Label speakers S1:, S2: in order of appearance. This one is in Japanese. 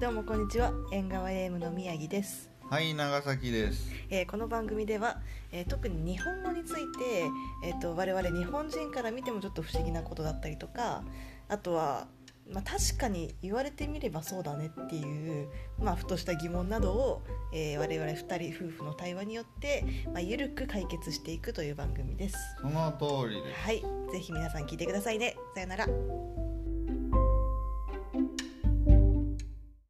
S1: どうもこんにちは。縁側 AM の宮城です、
S2: はい長崎です。
S1: えーこの番組では、えー特に日本語について、えー、と我々日本人から見てもちょっと不思議なことだったりとかあとは、まあ、確かに言われてみればそうだねっていう、まあ、ふとした疑問などを、えー我々2人夫婦の対話によって、まあ、ゆるく解決していくという番組です。
S2: その通りです。
S1: はいぜひ皆さん聞いてくださいね。さよなら。